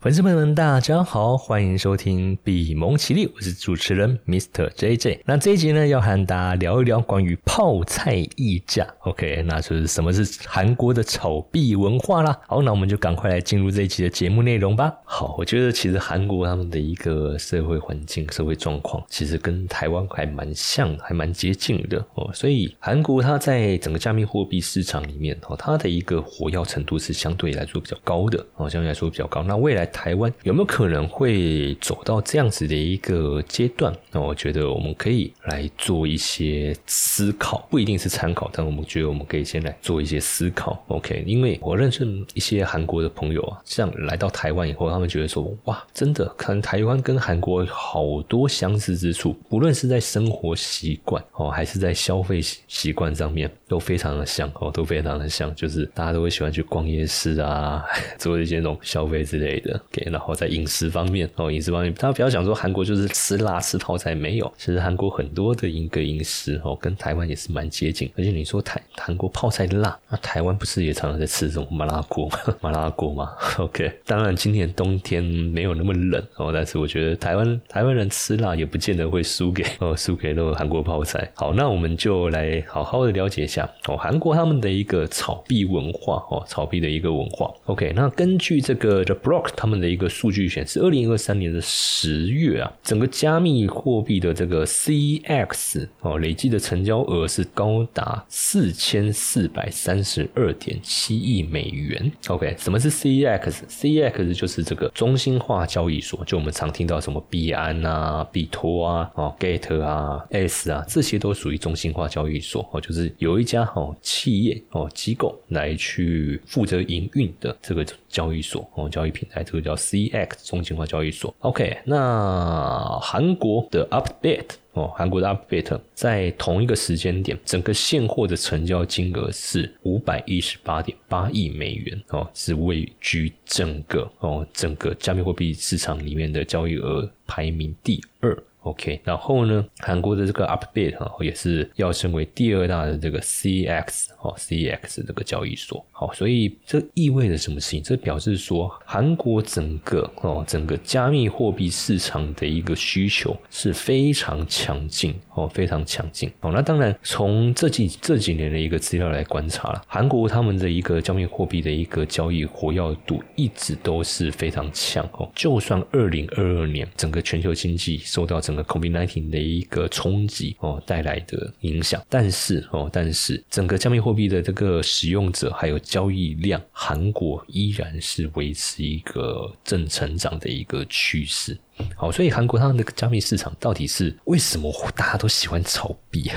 粉丝朋友们，大家好，欢迎收听比蒙奇力，我是主持人 Mr. JJ。那这一集呢，要和大家聊一聊关于泡菜溢价。OK，那就是什么是韩国的炒币文化啦。好，那我们就赶快来进入这一集的节目内容吧。好，我觉得其实韩国他们的一个社会环境、社会状况，其实跟台湾还蛮像，还蛮接近的哦。所以韩国它在整个加密货币市场里面哦，它的一个活跃程度是相对来说比较高的哦，相对来说比较高。那未来台湾有没有可能会走到这样子的一个阶段？那我觉得我们可以来做一些思考，不一定是参考，但我们觉得我们可以先来做一些思考。OK，因为我认识一些韩国的朋友啊，像来到台湾以后，他们觉得说，哇，真的，可能台湾跟韩国好多相似之处，不论是在生活习惯哦，还是在消费习惯上面，都非常的像哦，都非常的像，就是大家都会喜欢去逛夜市啊，做一些那种消费之类的。OK，然后在饮食方面哦，饮食方面，大家不要想说韩国就是吃辣吃泡菜，没有，其实韩国很多的一个饮食哦，跟台湾也是蛮接近。而且你说台韩国泡菜辣，那台湾不是也常常在吃这种麻辣锅 麻辣锅吗？OK，当然今年冬天没有那么冷哦，但是我觉得台湾台湾人吃辣也不见得会输给 哦输给那个韩国泡菜。好，那我们就来好好的了解一下哦，韩国他们的一个炒币文化哦，炒币的一个文化。OK，那根据这个 The Block 他们们的一个数据显示，二零二三年的十月啊，整个加密货币的这个 CX 哦，累计的成交额是高达四千四百三十二点七亿美元。OK，什么是 CX？CX 就是这个中心化交易所，就我们常听到什么币安啊、币托啊、哦 Gate 啊、S 啊，这些都属于中心化交易所哦，就是有一家哦企业哦机构来去负责营运的这个交易所哦，交易平台，这个叫 CX 中心化交易所。OK，那韩国的 Upbit 哦，韩国的 Upbit 在同一个时间点，整个现货的成交金额是五百一十八点八亿美元哦，是位居整个哦整个加密货币市场里面的交易额排名第二。OK，然后呢，韩国的这个 Upbit 哈也是要升为第二大的这个 CX 哦 CX 这个交易所。好，所以这意味着什么事情？这表示说韩国整个哦整个加密货币市场的一个需求是非常强劲哦，非常强劲哦。那当然，从这几这几年的一个资料来观察了，韩国他们的一个加密货币的一个交易活跃度一直都是非常强哦。就算二零二二年整个全球经济受到整个 COVID-19 的一个冲击哦带来的影响，但是哦，但是整个加密货币的这个使用者还有交易量，韩国依然是维持一个正成长的一个趋势。好，所以韩国它的加密市场到底是为什么大家都喜欢炒币？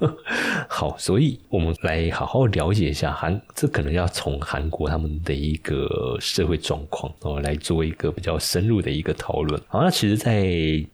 好，所以我们来好好了解一下韩，这可能要从韩国他们的一个社会状况哦来做一个比较深入的一个讨论。好，那其实，在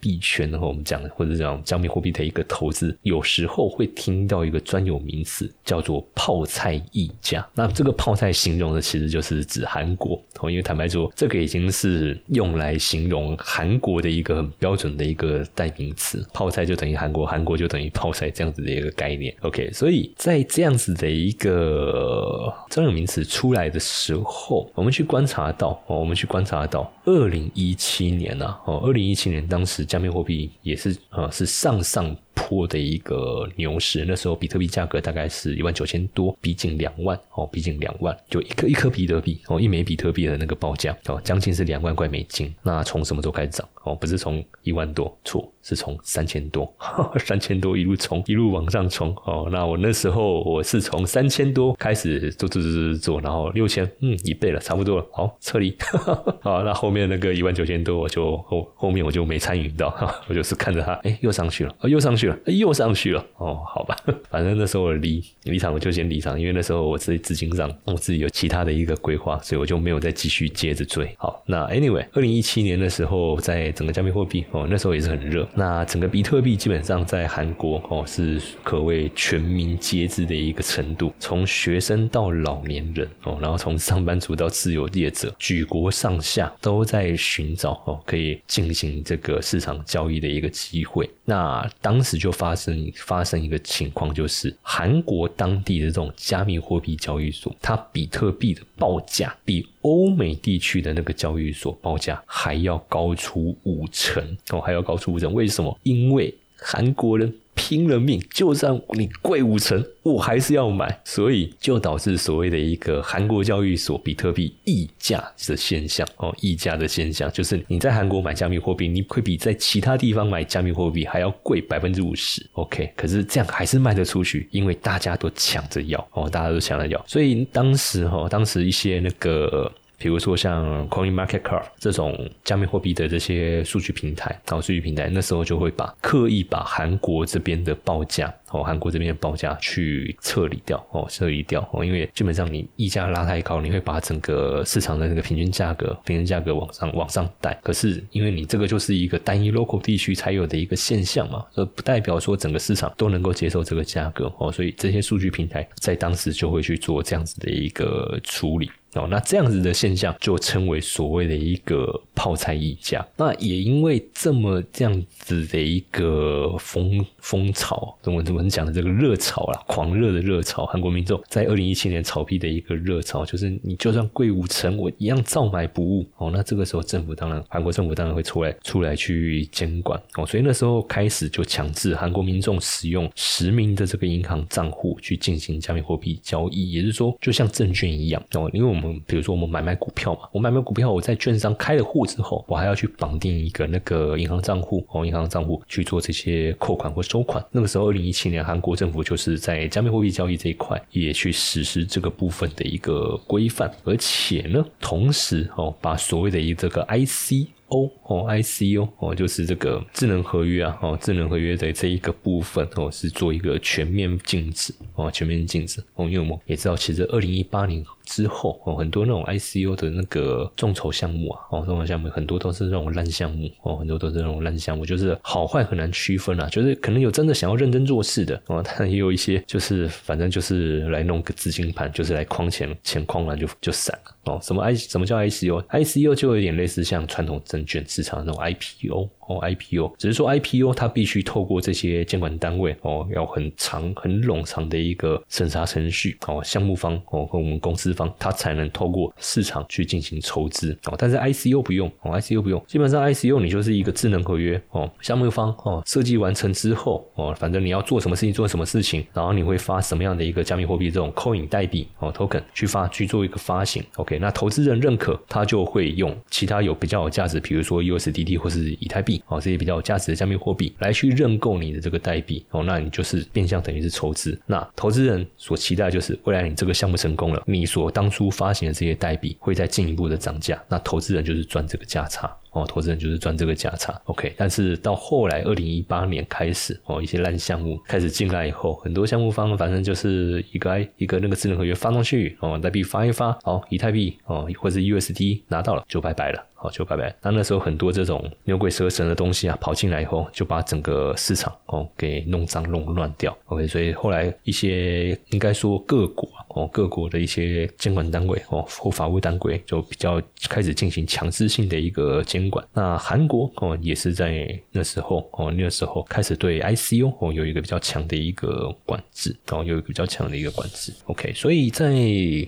币圈的话，我们讲或者讲加密货币的一个投资，有时候会听到一个专有名词叫做“泡菜溢价”。那这个泡菜形容的其实就是指韩国哦，因为坦白说，这个已经是用来形容韩国的一个很标准的一个代名词。泡菜就等于韩国，韩国就等于泡菜这样子的一个概念。OK，所以在这样子的一个专有名词出来的时候，我们去观察到哦，我们去观察到，二零一七年啊，哦，二零一七年当时加密货币也是啊是上上。破的一个牛市，那时候比特币价格大概是一万九千多，逼近两万哦，逼近两万，就一颗一颗比特币哦，一枚比特币的那个报价哦，将近是两万块美金。那从什么时候开始涨哦？不是从一万多，错，是从三千多，三千多一路冲，一路往上冲哦。那我那时候我是从三千多开始做做做做做，然后六千，嗯，一倍了，差不多了，好撤离。好，那后面那个一万九千多，我就后后面我就没参与到，我就是看着它，哎，又上去了，又上去了。又上去了哦，好吧，反正那时候我离离场，我就先离场，因为那时候我自己资金上我自己有其他的一个规划，所以我就没有再继续接着追。好，那 anyway，二零一七年的时候，在整个加密货币哦，那时候也是很热。那整个比特币基本上在韩国哦是可谓全民皆知的一个程度，从学生到老年人哦，然后从上班族到自由业者，举国上下都在寻找哦可以进行这个市场交易的一个机会。那当时就发生发生一个情况，就是韩国当地的这种加密货币交易所，它比特币的报价比欧美地区的那个交易所报价还要高出五成哦，还要高出五成。为什么？因为韩国人。拼了命，就算你贵五成，我还是要买，所以就导致所谓的一个韩国交易所比特币溢价的现象哦，溢价的现象就是你在韩国买加密货币，你会比在其他地方买加密货币还要贵百分之五十。OK，可是这样还是卖得出去，因为大家都抢着要哦，大家都抢着要，所以当时哈，当时一些那个。比如说像 Coin Market Cap 这种加密货币的这些数据平台，哦，数据平台那时候就会把刻意把韩国这边的报价，哦，韩国这边的报价去撤离掉，哦，撤离掉，哦，因为基本上你溢价拉太高，你会把整个市场的那个平均价格，平均价格往上往上带。可是因为你这个就是一个单一 local 地区才有的一个现象嘛，所以不代表说整个市场都能够接受这个价格，哦，所以这些数据平台在当时就会去做这样子的一个处理。哦，那这样子的现象就称为所谓的一个泡菜溢价。那也因为这么这样子的一个风风潮，怎么怎么讲的这个热潮啦，狂热的热潮，韩国民众在二零一七年炒币的一个热潮，就是你就算贵五成，我一样照买不误。哦，那这个时候政府当然，韩国政府当然会出来出来去监管。哦，所以那时候开始就强制韩国民众使用实名的这个银行账户去进行加密货币交易，也就是说，就像证券一样。哦，因为我们们比如说我们买卖股票嘛，我买卖股票，我在券商开了户之后，我还要去绑定一个那个银行账户哦，银行账户去做这些扣款或收款。那个时候，二零一七年，韩国政府就是在加密货币交易这一块也去实施这个部分的一个规范，而且呢，同时哦，把所谓的一这个 IC。O 哦，ICO 哦，就是这个智能合约啊，哦，智能合约的这一个部分哦，是做一个全面禁止哦，全面禁止哦，因为我们也知道，其实二零一八年之后哦，很多那种 ICO 的那个众筹项目啊，哦，众筹项目很多都是那种烂项目哦，很多都是那种烂项目，就是好坏很难区分啊，就是可能有真的想要认真做事的哦，但也有一些就是反正就是来弄个资金盘，就是来框钱，钱框完就就散了哦，什么 I 什么叫 ICO？ICO 就有点类似像传统证。券市场那种 IPO 哦，IPO 只是说 IPO 它必须透过这些监管单位哦，要很长很冗长的一个审查程序哦，项目方哦和我们公司方，它才能透过市场去进行筹资哦。但是 ICO 不用哦，ICO 不用，基本上 ICO 你就是一个智能合约哦，项目方哦设计完成之后哦，反正你要做什么事情做什么事情，然后你会发什么样的一个加密货币这种 coin 代币哦 token 去发去做一个发行，OK，那投资人认可，他就会用其他有比较有价值。比如说 USDT 或是以太币哦，这些比较有价值的加密货币来去认购你的这个代币哦，那你就是变相等于是筹资。那投资人所期待就是未来你这个项目成功了，你所当初发行的这些代币会再进一步的涨价，那投资人就是赚这个价差。哦，投资人就是赚这个价差，OK。但是到后来，二零一八年开始，哦，一些烂项目开始进来以后，很多项目方反正就是一个一个那个智能合约发上去，哦，代币发一发，哦，以太币，哦，或者 USD 拿到了就拜拜了，哦，就拜拜。那那时候很多这种牛鬼蛇神的东西啊，跑进来以后，就把整个市场哦给弄脏弄乱掉，OK。所以后来一些应该说各国哦各国的一些监管单位哦或法务单位就比较开始进行强制性的一个监。管那韩国哦也是在那时候哦那时候开始对 ICO 哦有一个比较强的一个管制哦有一个比较强的一个管制 OK 所以在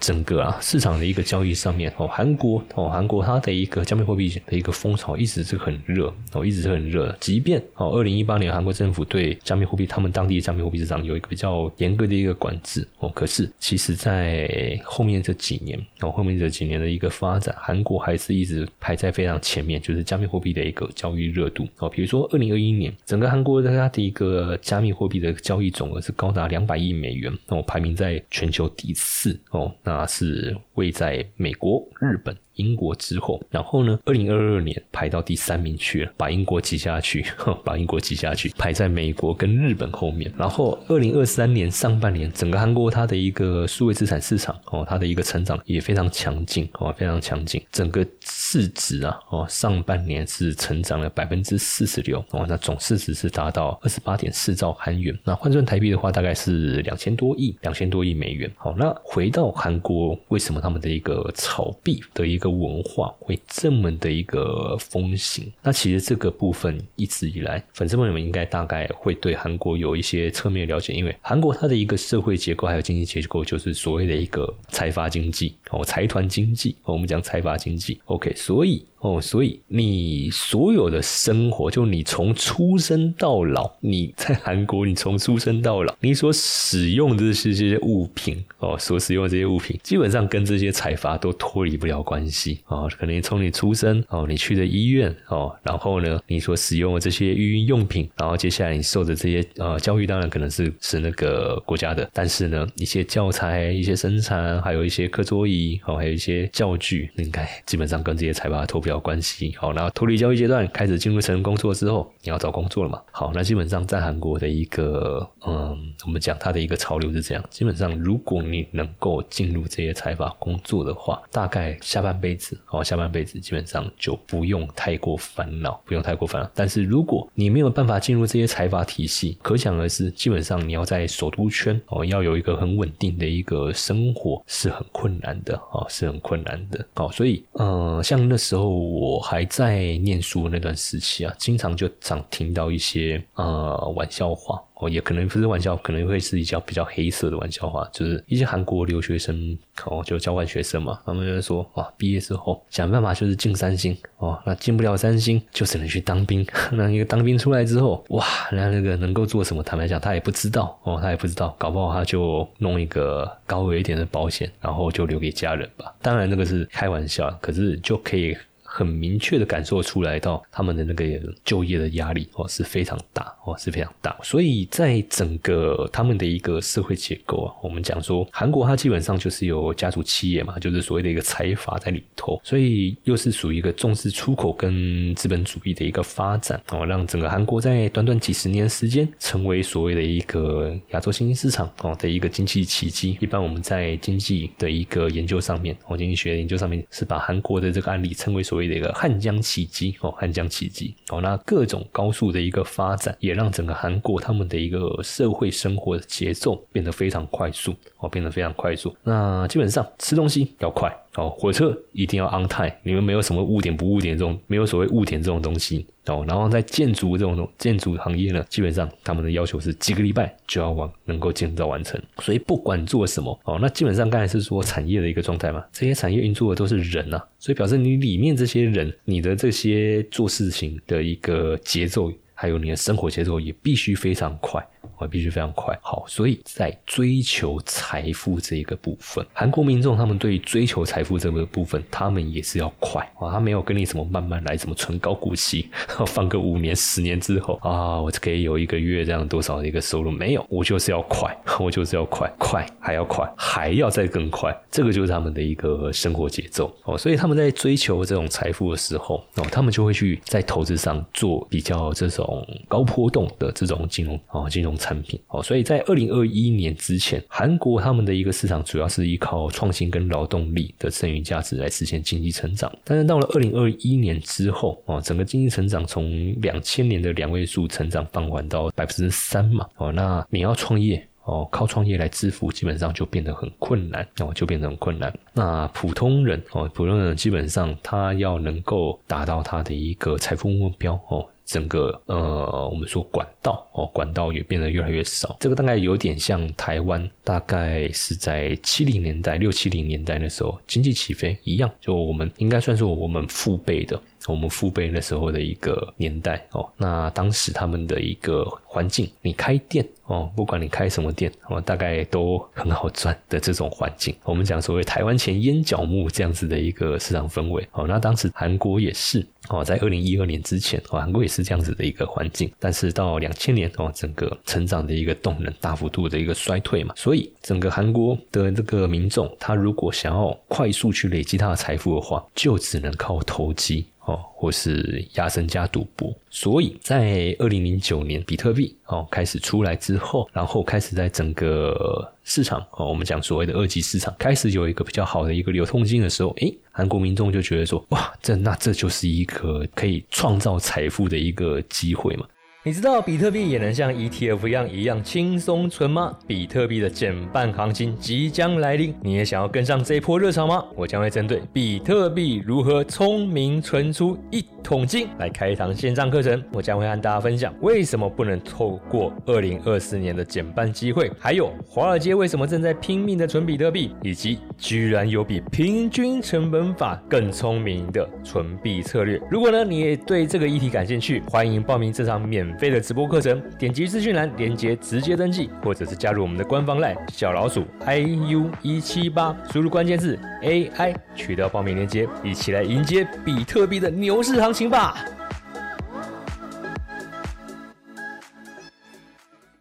整个啊市场的一个交易上面哦韩国哦韩国它的一个加密货币的一个风潮一直是很热哦一直是很热，即便哦二零一八年韩国政府对加密货币他们当地的加密货币市场有一个比较严格的一个管制哦，可是其实在后面这几年哦后面这几年的一个发展，韩国还是一直排在非常前面。就是加密货币的一个交易热度哦，比如说二零二一年，整个韩国的它的一个加密货币的交易总额是高达两百亿美元哦，排名在全球第四哦，那是位在美国、日本。英国之后，然后呢，二零二二年排到第三名去了，把英国挤下去，把英国挤下去，排在美国跟日本后面。然后二零二三年上半年，整个韩国它的一个数位资产市场哦，它的一个成长也非常强劲哦，非常强劲。整个市值啊哦，上半年是成长了百分之四十六哦，那总市值是达到二十八点四兆韩元。那换算台币的话，大概是两千多亿，两千多亿美元。好，那回到韩国，为什么他们的一个炒币的一个文化会这么的一个风行？那其实这个部分一直以来，粉丝朋友们应该大概会对韩国有一些侧面了解，因为韩国它的一个社会结构还有经济结构，就是所谓的一个财阀经济哦，财团经济。我们讲财阀经济，OK，所以。哦，所以你所有的生活，就你从出生到老，你在韩国，你从出生到老，你所使用的这些这些物品，哦，所使用的这些物品，基本上跟这些财阀都脱离不了关系哦。可能从你出生哦，你去的医院哦，然后呢，你所使用的这些育婴用品，然后接下来你受的这些呃教育，当然可能是是那个国家的，但是呢，一些教材、一些生产，还有一些课桌椅，哦，还有一些教具，应该基本上跟这些财阀脱不了。关系好，然后脱离教育阶段，开始进入成人工作之后，你要找工作了嘛？好，那基本上在韩国的一个，嗯，我们讲它的一个潮流是这样：基本上，如果你能够进入这些财阀工作的话，大概下半辈子，哦，下半辈子基本上就不用太过烦恼，不用太过烦恼。但是如果你没有办法进入这些财阀体系，可想而知，基本上你要在首都圈哦，要有一个很稳定的一个生活是很困难的，哦，是很困难的。好，所以，嗯，像那时候。我还在念书那段时期啊，经常就常听到一些呃玩笑话。哦，也可能不是玩笑，可能会是一较比较黑色的玩笑话，就是一些韩国留学生哦，就交换学生嘛，他们就说哇，毕业之后想办法就是进三星哦，那进不了三星 就只能去当兵。那一个当兵出来之后，哇，那那个能够做什么？坦白讲，他也不知道哦，他也不知道，搞不好他就弄一个高额一点的保险，然后就留给家人吧。当然，那个是开玩笑，可是就可以。很明确的感受出来，到他们的那个就业的压力哦是非常大哦是非常大，所以在整个他们的一个社会结构啊，我们讲说韩国它基本上就是有家族企业嘛，就是所谓的一个财阀在里头，所以又是属于一个重视出口跟资本主义的一个发展哦，让整个韩国在短短几十年时间成为所谓的一个亚洲新兴市场哦的一个经济奇迹。一般我们在经济的一个研究上面，哦经济学研究上面是把韩国的这个案例称为所谓。的一个汉江奇迹哦，汉江奇迹哦，那各种高速的一个发展，也让整个韩国他们的一个社会生活的节奏变得非常快速哦，变得非常快速。那基本上吃东西要快。哦，火车一定要 on time，你们没有什么误点不误点这种，没有所谓误点这种东西哦。然后在建筑这种建筑行业呢，基本上他们的要求是几个礼拜就要完能够建造完成。所以不管做什么哦，那基本上刚才是说产业的一个状态嘛，这些产业运作的都是人啊，所以表示你里面这些人，你的这些做事情的一个节奏，还有你的生活节奏也必须非常快。我必须非常快，好，所以在追求财富这一个部分，韩国民众他们对于追求财富这个部分，他们也是要快。啊，他没有跟你什么慢慢来，什么存高股息，放个五年、十年之后啊，我可以有一个月这样多少的一个收入，没有，我就是要快，我就是要快，快还要快，还要再更快，这个就是他们的一个生活节奏哦，所以他们在追求这种财富的时候哦，他们就会去在投资上做比较这种高波动的这种金融哦，金融。产品哦，所以在二零二一年之前，韩国他们的一个市场主要是依靠创新跟劳动力的剩余价值来实现经济成长。但是到了二零二一年之后哦，整个经济成长从两千年的两位数成长放缓到百分之三嘛哦，那你要创业哦，靠创业来致富，基本上就变得很困难哦，就变得很困难。那普通人哦，普通人基本上他要能够达到他的一个财富目标哦。整个呃，我们说管道哦，管道也变得越来越少。这个大概有点像台湾，大概是在七零年代、六七零年代的时候，经济起飞一样。就我们应该算是我们父辈的。我们父辈那时候的一个年代哦，那当时他们的一个环境，你开店哦，不管你开什么店哦，大概都很好赚的这种环境。我们讲所谓台湾前烟角木这样子的一个市场氛围哦，那当时韩国也是哦，在二零一二年之前，哦，韩国也是这样子的一个环境。但是到两千年，哦，整个成长的一个动能大幅度的一个衰退嘛，所以整个韩国的这个民众，他如果想要快速去累积他的财富的话，就只能靠投机。哦，或是压身加赌博，所以在二零零九年比特币哦开始出来之后，然后开始在整个市场哦，我们讲所谓的二级市场开始有一个比较好的一个流通性的时候，诶，韩国民众就觉得说，哇，这那这就是一个可以创造财富的一个机会嘛。你知道比特币也能像 ETF 一样一样轻松存吗？比特币的减半行情即将来临，你也想要跟上这一波热潮吗？我将会针对比特币如何聪明存出一桶金来开一堂线上课程。我将会和大家分享为什么不能透过二零二四年的减半机会，还有华尔街为什么正在拼命的存比特币，以及居然有比平均成本法更聪明的存币策略。如果呢你也对这个议题感兴趣，欢迎报名这场免。费的直播课程，点击资讯栏连接直接登记，或者是加入我们的官方 LINE 小老鼠 iu 一七八，输入关键字 AI，取掉报名链接，一起来迎接比特币的牛市行情吧！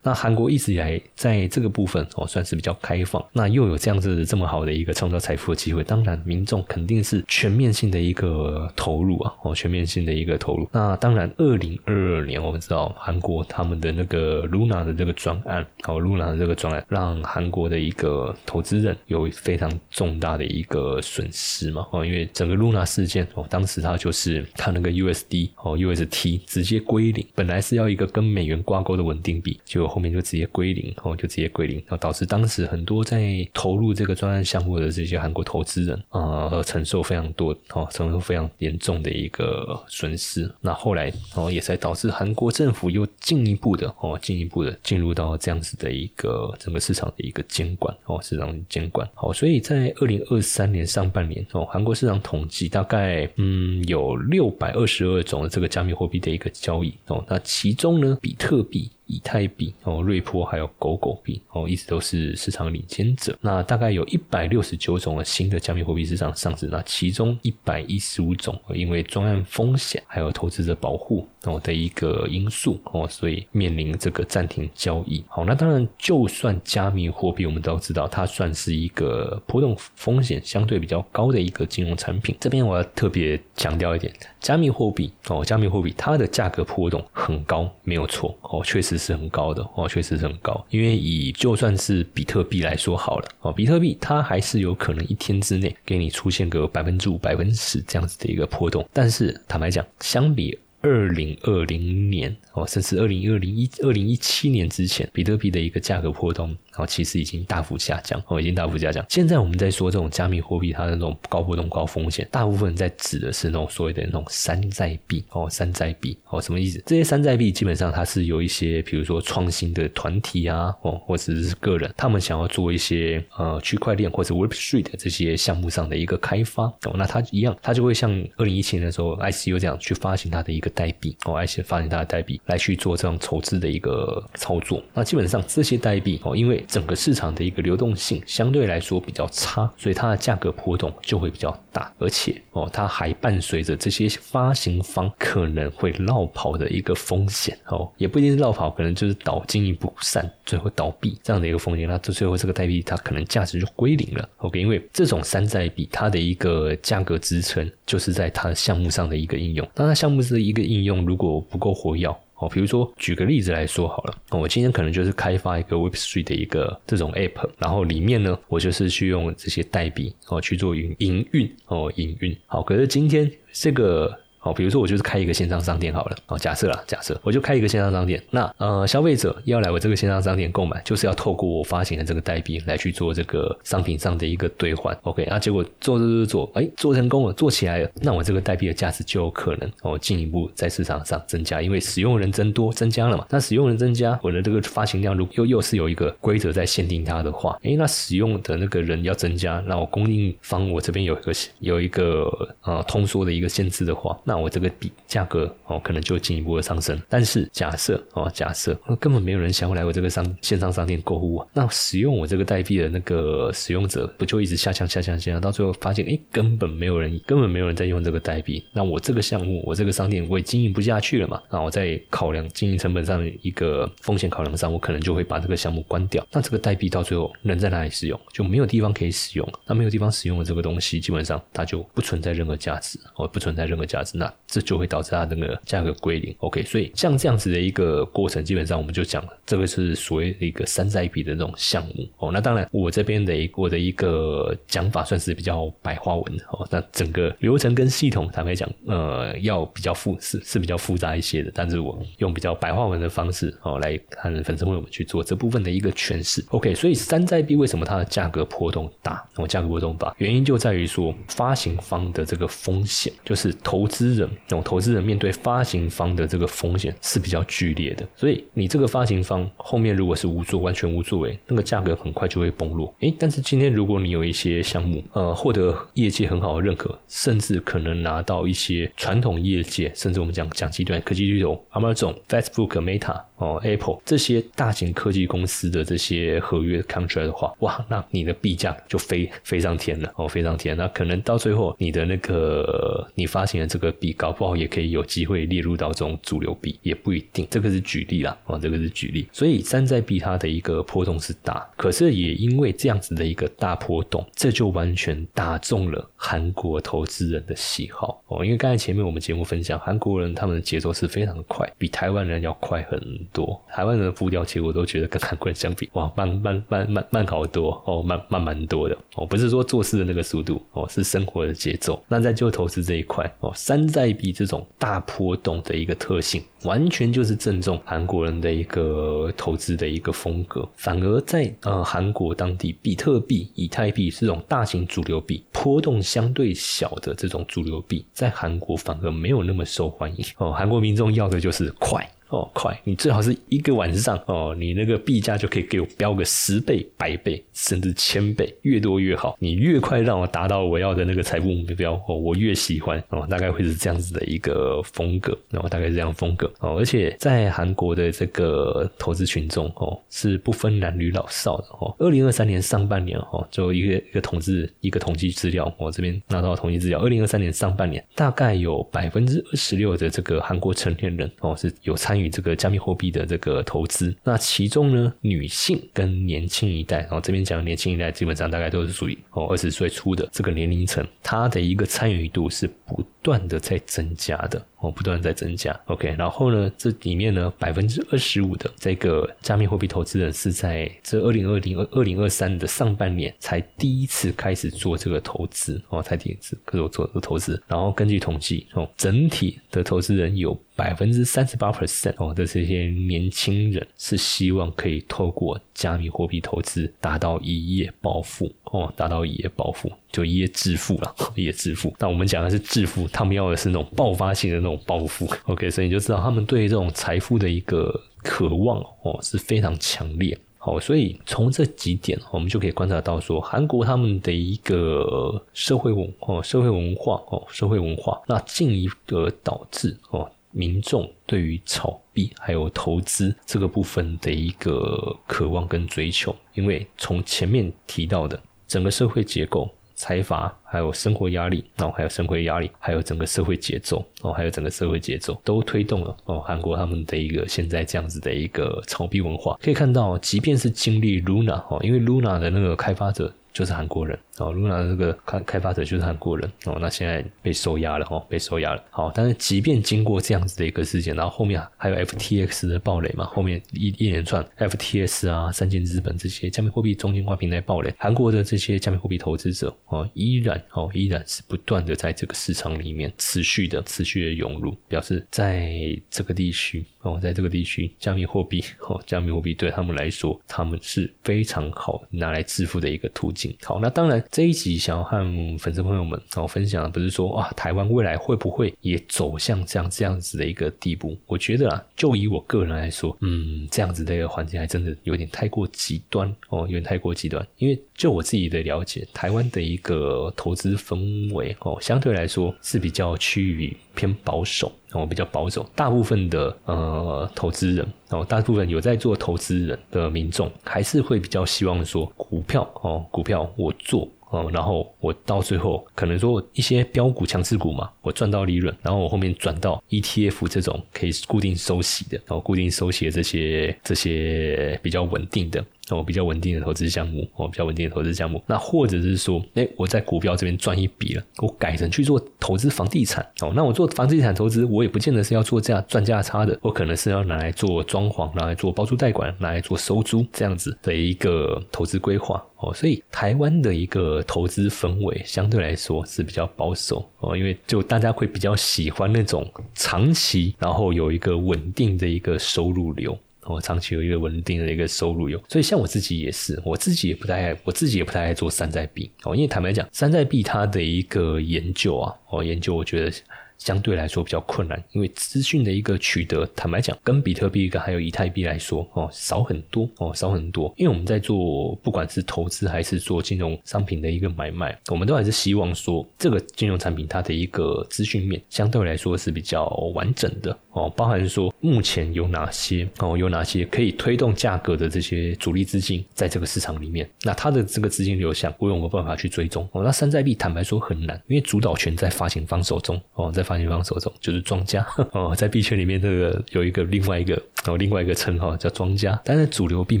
那韩国一直以来在这个部分哦，算是比较开放。那又有这样子这么好的一个创造财富的机会，当然民众肯定是全面性的一个投入啊，哦，全面性的一个投入。那当然，二零二二年我们知道韩国他们的那个 Luna 的这个专案，哦，Luna 的这个专案，让韩国的一个投资人有非常重大的一个损失嘛，哦，因为整个 Luna 事件哦，当时它就是它那个 USD 哦 UST 直接归零，本来是要一个跟美元挂钩的稳定币，就后面就直接归零，哦，就直接归零，然后导致当时很多在投入这个专案项目的这些韩国投资人啊，承受非常多，哦，承受非常严重的一个损失。那后来哦，也才导致韩国政府又进一步的哦，进一步的进入到这样子的一个整个市场的一个监管，哦，市场监管。好，所以在二零二三年上半年哦，韩国市场统计大概嗯有六百二十二种的这个加密货币的一个交易哦，那其中呢，比特币。以太币哦，瑞波还有狗狗币哦，一直都是市场领先者。那大概有一百六十九种的新的加密货币市场上市，那其中一百一十五种因为专案风险还有投资者保护哦的一个因素哦，所以面临这个暂停交易。好，那当然，就算加密货币，我们都知道它算是一个波动风险相对比较高的一个金融产品。这边我要特别强调一点，加密货币哦，加密货币它的价格波动很高，没有错哦，确实。是很高的哦，确实是很高。因为以就算是比特币来说好了哦，比特币它还是有可能一天之内给你出现个百分之五、百分之十这样子的一个波动。但是坦白讲，相比二零二零年哦，甚至二零二零一二零一七年之前，比特币的一个价格波动。哦，其实已经大幅下降，哦，已经大幅下降。现在我们在说这种加密货币，它的那种高波动、高风险，大部分在指的是那种所谓的那种山寨币，哦，山寨币，哦，什么意思？这些山寨币基本上它是有一些，比如说创新的团体啊，哦，或者是个人，他们想要做一些呃区块链或者 Web Three 的这些项目上的一个开发，哦，那它一样，它就会像二零一七年的时候，ICU 这样去发行它的一个代币，哦，I C 发行它的代币来去做这种筹资的一个操作。那基本上这些代币，哦，因为整个市场的一个流动性相对来说比较差，所以它的价格波动就会比较大，而且哦，它还伴随着这些发行方可能会绕跑的一个风险哦，也不一定是绕跑，可能就是倒进一步散，最后倒闭这样的一个风险。那这最后这个代币它可能价值就归零了。OK，因为这种山寨币它的一个价格支撑就是在它项目上的一个应用，当它项目是一个应用如果不够活跃。哦，比如说举个例子来说好了，我今天可能就是开发一个 Web Three 的一个这种 App，然后里面呢，我就是去用这些代币哦去做营营运哦营运。好，可是今天这个。好，比如说我就是开一个线上商店好了，哦，假设啦，假设我就开一个线上商店，那呃，消费者要来我这个线上商店购买，就是要透过我发行的这个代币来去做这个商品上的一个兑换，OK，那结果做做做做，哎，做成功了，做起来了，那我这个代币的价值就有可能哦进一步在市场上增加，因为使用人增多增加了嘛，那使用人增加，我的这个发行量如又又是有一个规则在限定它的话，哎，那使用的那个人要增加，那我供应方我这边有一个有一个呃通缩的一个限制的话，那我这个币价格哦可能就进一步的上升。但是假设哦假设根本没有人想要来我这个商线上商店购物啊，那使用我这个代币的那个使用者不就一直下降下降下降，到最后发现哎根本没有人根本没有人在用这个代币，那我这个项目我这个商店我也经营不下去了嘛？那我在考量经营成本上的一个风险考量上，我可能就会把这个项目关掉。那这个代币到最后能在哪里使用？就没有地方可以使用。那没有地方使用的这个东西，基本上它就不存在任何价值，哦，不存在任何价值。那这就会导致它那个价格归零。OK，所以像这样子的一个过程，基本上我们就讲了，这个是所谓的一个山寨币的那种项目。哦，那当然我这边的一我的一个讲法算是比较白话文哦。那整个流程跟系统坦白讲，呃，要比较复是是比较复杂一些的。但是我用比较白话文的方式哦来看粉丝朋友们去做这部分的一个诠释。OK，所以山寨币为什么它的价格波动大？哦，价格波动大，原因就在于说发行方的这个风险，就是投资人哦，投资人面对发行方的这个风险是比较剧烈的。所以你这个发行方后面如果是无作完全无作为，那个价格很快就会崩落。诶，但是今天如果你有一些项目，呃，获得业界很好的认可，甚至可能拿到一些传统业界，甚至我们讲讲极端科技巨头，Amazon、Facebook、Meta。哦，Apple 这些大型科技公司的这些合约 contract 的话，哇，那你的币价就飞飞上天了哦，飞上天。那可能到最后，你的那个你发行的这个币，搞不好也可以有机会列入到这种主流币，也不一定。这个是举例啦，哦，这个是举例。所以山寨币它的一个波动是大，可是也因为这样子的一个大波动，这就完全打中了韩国投资人的喜好哦。因为刚才前面我们节目分享，韩国人他们的节奏是非常的快，比台湾人要快很。多台湾人的步调，其实我都觉得跟 韩国人相比，哇，慢慢慢慢慢好多哦，慢慢蛮多的哦，不是说做事的那个速度哦，是生活的节奏。那在就投资这一块哦，山寨币这种大波动的一个特性，完全就是正中韩国人的一个投资的一个风格。反而在呃韩国当地，比特币、以太币这种大型主流币，波动相对小的这种主流币，在韩国反而没有那么受欢迎哦。韩国民众要的就是快。哦，快！你最好是一个晚上哦，你那个币价就可以给我标个十倍、百倍，甚至千倍，越多越好。你越快让我达到我要的那个财富目标哦，我越喜欢哦。大概会是这样子的一个风格，然后大概是这样风格哦。而且在韩国的这个投资群众哦，是不分男女老少的哦。二零二三年上半年哦，就一个一个统计一个统计资料，我这边拿到统计资料，二零二三年上半年大概有百分之二十六的这个韩国成年人哦是有参与。与这个加密货币的这个投资，那其中呢，女性跟年轻一代，然后这边讲年轻一代，基本上大概都是属于哦二十岁出的这个年龄层，它的一个参与度是不不断的在增加的哦，不断在增加。OK，然后呢，这里面呢，百分之二十五的这个加密货币投资人是在这二零二零二二零二三的上半年才第一次开始做这个投资哦，才第一次开始做这个投资。然后根据统计哦，整体的投资人有。百分之三十八 percent 哦的这些年轻人是希望可以透过加密货币投资达到一夜暴富哦，达到一夜暴富就一夜致富了，一夜致富。那我们讲的是致富，他们要的是那种爆发性的那种暴富。OK，所以你就知道他们对这种财富的一个渴望哦是非常强烈。好，所以从这几点，我们就可以观察到，说韩国他们的一个社会文哦，社会文化哦，社会文化，那进一步导致哦。民众对于炒币还有投资这个部分的一个渴望跟追求，因为从前面提到的整个社会结构、财阀，还有生活压力，然后还有生活压力，还有整个社会节奏，哦，还有整个社会节奏，都推动了哦，韩国他们的一个现在这样子的一个炒币文化。可以看到，即便是经历 Luna 哦，因为 Luna 的那个开发者。就是韩国人哦，Luna 这个开开发者就是韩国人哦，那现在被收押了哦，被收押了。好，但是即便经过这样子的一个事件，然后后面还有 FTX 的暴雷嘛，后面一一连串 FTS 啊、三箭资本这些加密货币中心化平台暴雷，韩国的这些加密货币投资者哦，依然哦，依然是不断的在这个市场里面持续的、持续的涌入，表示在这个地区哦，在这个地区加密货币哦，加密货币对他们来说，他们是非常好拿来致富的一个途径。好，那当然这一集想要和粉丝朋友们哦分享的，不是说啊台湾未来会不会也走向这样这样子的一个地步？我觉得啊，就以我个人来说，嗯，这样子的一个环境还真的有点太过极端哦，有点太过极端。因为就我自己的了解，台湾的一个投资氛围哦，相对来说是比较趋于偏保守。哦，比较保守，大部分的呃投资人哦，大部分有在做投资人的民众，还是会比较希望说股票哦，股票我做哦，然后我到最后可能说一些标股强势股嘛，我赚到利润，然后我后面转到 ETF 这种可以固定收息的，然后固定收息的这些这些比较稳定的。哦，比较稳定的投资项目，哦，比较稳定的投资项目。那或者是说，哎，我在股票这边赚一笔了，我改成去做投资房地产。哦，那我做房地产投资，我也不见得是要做价赚价差的，我可能是要拿来做装潢，拿来做包租代管，拿来做收租这样子的一个投资规划。哦，所以台湾的一个投资氛围相对来说是比较保守。哦，因为就大家会比较喜欢那种长期，然后有一个稳定的一个收入流。我长期有一个稳定的一个收入有，所以像我自己也是，我自己也不太爱，我自己也不太爱做山寨币哦，因为坦白讲，山寨币它的一个研究啊，哦，研究我觉得。相对来说比较困难，因为资讯的一个取得，坦白讲，跟比特币跟还有以太币来说，哦，少很多，哦，少很多。因为我们在做不管是投资还是做金融商品的一个买卖，我们都还是希望说，这个金融产品它的一个资讯面相对来说是比较完整的，哦，包含说目前有哪些，哦，有哪些可以推动价格的这些主力资金在这个市场里面，那它的这个资金流向，我有没有办法去追踪？哦，那山寨币坦白说很难，因为主导权在发行方手中，哦，在。发行方手中就是庄家 哦，在币圈里面，这个有一个另外一个哦，另外一个称号叫庄家。但是主流并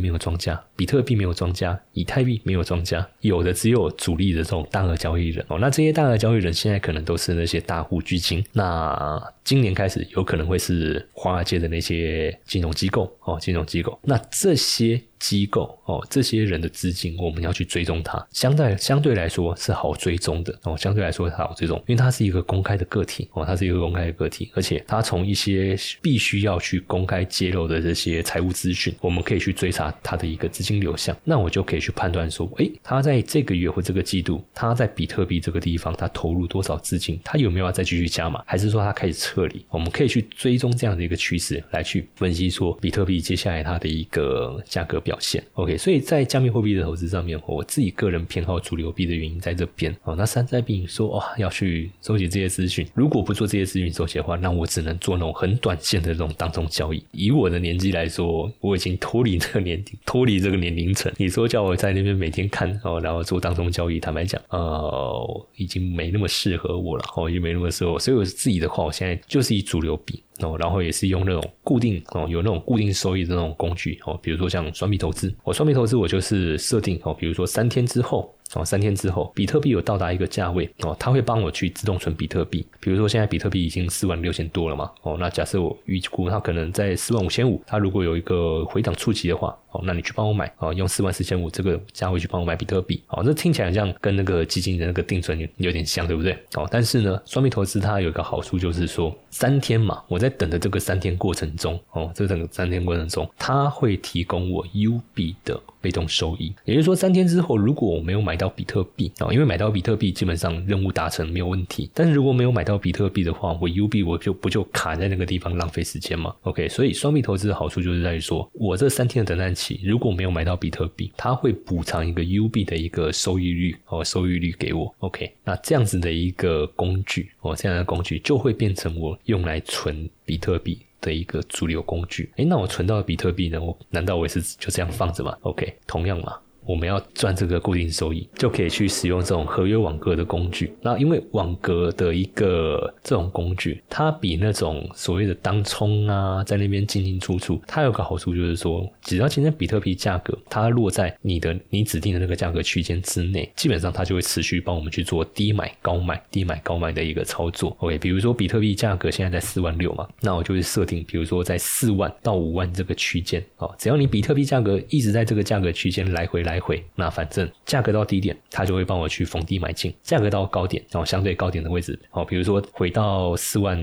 没有庄家，比特币没有庄家，以太币没有庄家，有的只有主力的这种大额交易人哦。那这些大额交易人现在可能都是那些大户巨金。那今年开始有可能会是华尔街的那些金融机构哦，金融机构。那这些。机构哦，这些人的资金我们要去追踪它，相对相对来说是好追踪的哦，相对来说是好追踪，因为它是一个公开的个体哦，它是一个公开的个体，而且它从一些必须要去公开揭露的这些财务资讯，我们可以去追查它的一个资金流向，那我就可以去判断说，诶，他在这个月或这个季度，他在比特币这个地方他投入多少资金，他有没有要再继续加码，还是说他开始撤离？我们可以去追踪这样的一个趋势，来去分析说比特币接下来它的一个价格。表现 OK，所以在加密货币的投资上面，我自己个人偏好主流币的原因在这边哦。那山寨币说哇要去收集这些资讯，如果不做这些资讯收集的话，那我只能做那种很短线的这种当中交易。以我的年纪来说，我已经脱离这个年龄 脱离这个年龄层。你说叫我在那边每天看哦，然后做当中交易，坦白讲，呃，已经没那么适合我了哦，已经没那么适合我。所以我自己的话，我现在就是以主流币。哦，然后也是用那种固定哦，有那种固定收益的那种工具哦，比如说像双币投资，我双币投资我就是设定哦，比如说三天之后。哦，三天之后，比特币有到达一个价位哦，它会帮我去自动存比特币。比如说现在比特币已经四万六千多了嘛，哦，那假设我预估它可能在四万五千五，它如果有一个回档触及的话，哦，那你去帮我买哦，用四万四千五这个价位去帮我买比特币，哦，这听起来好像跟那个基金的那个定存有点像，对不对？哦，但是呢，双币投资它有一个好处就是说，三天嘛，我在等的这个三天过程中，哦，这整个三天过程中，它会提供我 U 币的。被动收益，也就是说，三天之后，如果我没有买到比特币啊，因为买到比特币基本上任务达成没有问题。但是如果没有买到比特币的话，我 U 币我就不就卡在那个地方浪费时间吗？OK，所以双币投资的好处就是在于说，我这三天的等待期如果没有买到比特币，它会补偿一个 U 币的一个收益率哦，收益率给我。OK，那这样子的一个工具哦，这样的工具就会变成我用来存比特币。的一个主流工具，诶，那我存到比特币呢？我难道我也是就这样放着吗？OK，同样嘛。我们要赚这个固定收益，就可以去使用这种合约网格的工具。那因为网格的一个这种工具，它比那种所谓的当冲啊，在那边进进出出，它有个好处就是说，只要今天比特币价格它落在你的你指定的那个价格区间之内，基本上它就会持续帮我们去做低买高卖、低买高卖的一个操作。OK，比如说比特币价格现在在四万六嘛，那我就会设定，比如说在四万到五万这个区间哦，只要你比特币价格一直在这个价格区间来回来。会，那反正价格到低点，他就会帮我去逢低买进；价格到高点，然后相对高点的位置，哦，比如说回到四万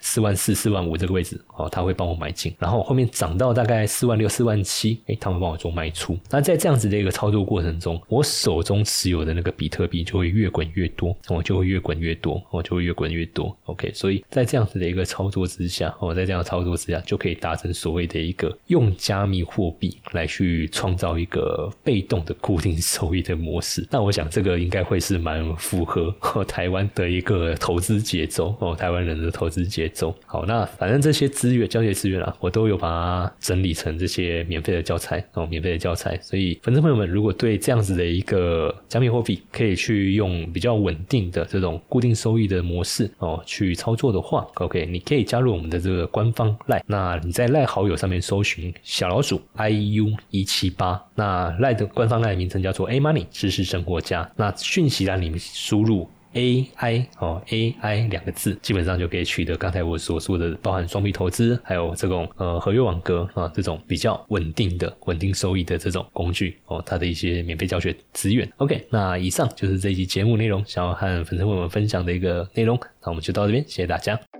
四万四、四万五这个位置，哦，他会帮我买进，然后后面涨到大概四万六、四万七，哎，他会帮我做卖出。那在这样子的一个操作过程中，我手中持有的那个比特币就会越滚越多，我就会越滚越多，我就会越滚越多。OK，所以在这样子的一个操作之下，哦，在这样操作之下，就可以达成所谓的一个用加密货币来去创造一个被动的固定收益的模式。那我想这个应该会是蛮符合台湾的一个投资节奏哦，台湾人的投资节奏。好，那反正这些资源、交易资源啊，我都有把它整理成这些免费的教材哦，免费的教材。所以粉丝朋友们，如果对这样子的一个加密货币可以去用比较稳定的这种固定收益的模式哦去操作的话，OK，你可以加入我们的这个官方赖。那你在赖好友上面搜寻小老鼠 iu 一七八，那赖的官方赖名称叫做 A Money 知识生活家。那讯息栏里面输入。AI 哦，AI 两个字基本上就可以取得刚才我所说的包含双币投资，还有这种呃合约网格啊这种比较稳定的稳定收益的这种工具哦，它的一些免费教学资源。OK，那以上就是这期节目内容，想要和粉丝朋友们分享的一个内容。那我们就到这边，谢谢大家。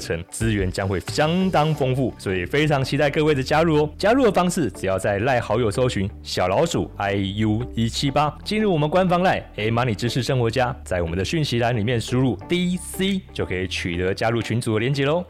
资源将会相当丰富，所以非常期待各位的加入哦！加入的方式只要在赖好友搜寻小老鼠 iu 一七八，进入我们官方赖 A Money 知识生活家，在我们的讯息栏里面输入 DC 就可以取得加入群组的连接喽。